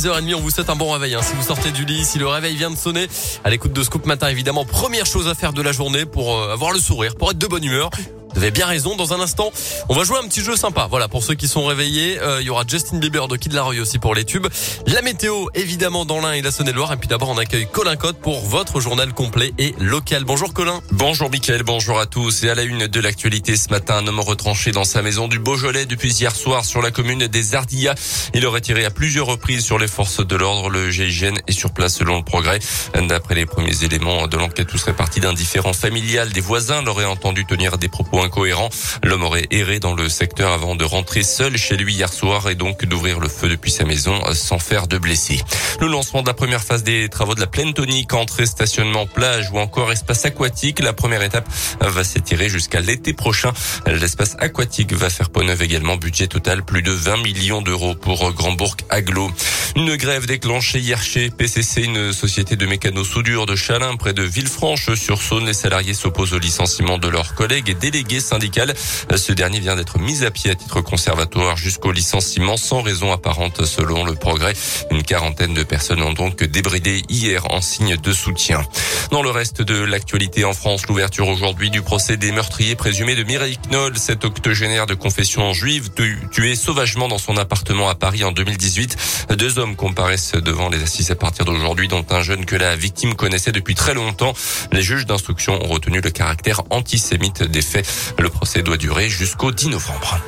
10h30, on vous souhaite un bon réveil. Hein. Si vous sortez du lit, si le réveil vient de sonner, à l'écoute de Scoop Matin, évidemment, première chose à faire de la journée pour euh, avoir le sourire, pour être de bonne humeur. Vous avez bien raison. Dans un instant, on va jouer un petit jeu sympa. Voilà, pour ceux qui sont réveillés, euh, il y aura Justin Bieber de Kid Laroi aussi pour les tubes. La météo, évidemment, dans l'Ain et la Saône-et-Loire. Et puis d'abord, on accueille Colin Cotte pour votre journal complet et local. Bonjour Colin. Bonjour Mickaël, bonjour à tous. Et à la une de l'actualité ce matin, un homme retranché dans sa maison du Beaujolais depuis hier soir sur la commune des Ardillas. Il aurait tiré à plusieurs reprises sur les forces de l'ordre. Le GIGN est sur place selon le progrès. D'après les premiers éléments de l'enquête, tout serait parti d'un différent familial. Des voisins l'auraient entendu tenir des propos incohérents. L'homme aurait erré dans le secteur avant de rentrer seul chez lui hier soir et donc d'ouvrir le feu depuis sa maison sans faire de blessés. Le lancement de la première phase des travaux de la plaine tonique, entrée, stationnement, plage ou encore espace aquatique. La première étape va s'étirer jusqu'à l'été prochain. L'espace aquatique va faire peau neuve également. Budget total plus de 20 millions d'euros pour Grandbourg Aglo. Une grève déclenchée hier chez PCC, une société de mécano-soudure de Chalin près de Villefranche-sur-Saône. Les salariés s'opposent au licenciement de leurs collègues et délégués syndicaux. Ce dernier vient d'être mis à pied à titre conservatoire jusqu'au licenciement sans raison apparente selon le progrès. Une quarantaine de personnes ont donc débridé hier en signe de soutien. Dans le reste de l'actualité en France, l'ouverture aujourd'hui du procès des meurtriers présumés de Mireille Knoll, cet octogénaire de confession juive tué sauvagement dans son appartement à Paris en 2018. Deux hommes comparaissent devant les assises à partir d'aujourd'hui, dont un jeune que la victime connaissait depuis très longtemps. Les juges d'instruction ont retenu le caractère antisémite des faits. Le procès doit durer jusqu'au 10 novembre.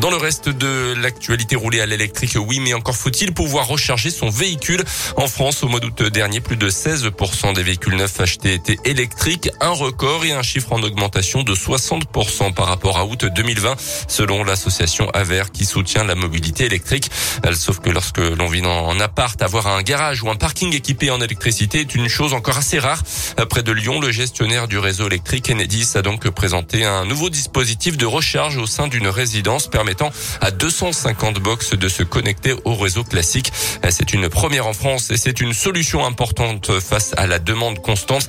Dans le reste de l'actualité roulée à l'électrique, oui, mais encore faut-il pouvoir recharger son véhicule. En France, au mois d'août dernier, plus de 16% des véhicules neufs achetés étaient électriques, un record et un chiffre en augmentation de 60% par rapport à août 2020, selon l'association Aver qui soutient la mobilité électrique. Sauf que lorsque l'on vit en appart, avoir un garage ou un parking équipé en électricité est une chose encore assez rare. Près de Lyon, le gestionnaire du réseau électrique Enedis a donc présenté un nouveau dispositif de recharge au sein d'une résidence permettant permettant à 250 box de se connecter au réseau classique. C'est une première en France et c'est une solution importante face à la demande constante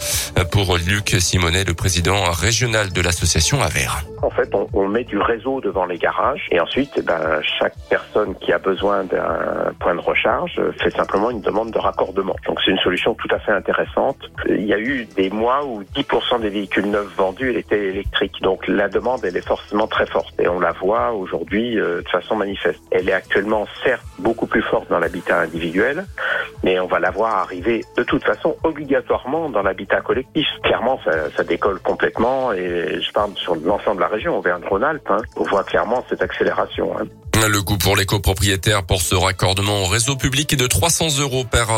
pour Luc Simonet, le président régional de l'association AVER. En fait, on, on, met du réseau devant les garages et ensuite, eh ben, chaque personne qui a besoin d'un point de recharge fait simplement une demande de raccordement. Donc c'est une solution tout à fait intéressante. Il y a eu des mois où 10% des véhicules neufs vendus étaient électriques. Donc la demande, elle est forcément très forte et on la voit aujourd'hui euh, de façon manifeste. Elle est actuellement certes beaucoup plus forte dans l'habitat individuel, mais on va la voir arriver de toute façon obligatoirement dans l'habitat collectif. Clairement, ça, ça, décolle complètement et je parle sur l'ensemble de la région, Auvergne-Rhône-Alpes. Hein. On voit clairement cette accélération. Hein. Le coût pour les copropriétaires pour ce raccordement au réseau public est de 300 euros par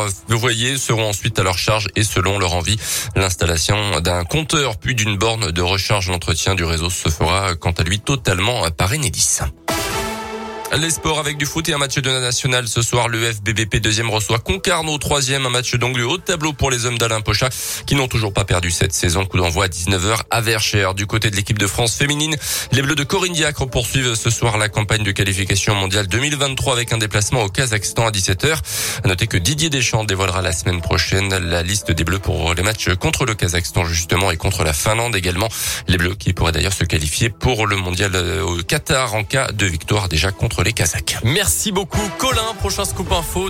foyer seront ensuite à leur charge et selon leur envie. L'installation d'un compteur puis d'une borne de recharge l'entretien du réseau se fera quant à lui totalement par Enedis. Les sports avec du foot et un match de la nationale ce soir. Le FBBP deuxième reçoit Concarneau troisième. Un match d'anglais haut tableau pour les hommes d'Alain Pocha qui n'ont toujours pas perdu cette saison. Coup d'envoi à 19h à Verchères. Du côté de l'équipe de France féminine, les Bleus de Corinne Diacre poursuivent ce soir la campagne de qualification mondiale 2023 avec un déplacement au Kazakhstan à 17h. À noter que Didier Deschamps dévoilera la semaine prochaine la liste des Bleus pour les matchs contre le Kazakhstan justement et contre la Finlande également. Les Bleus qui pourraient d'ailleurs se qualifier pour le mondial au Qatar en cas de victoire déjà les Kazakhs. Merci beaucoup Colin. Prochain scoop info.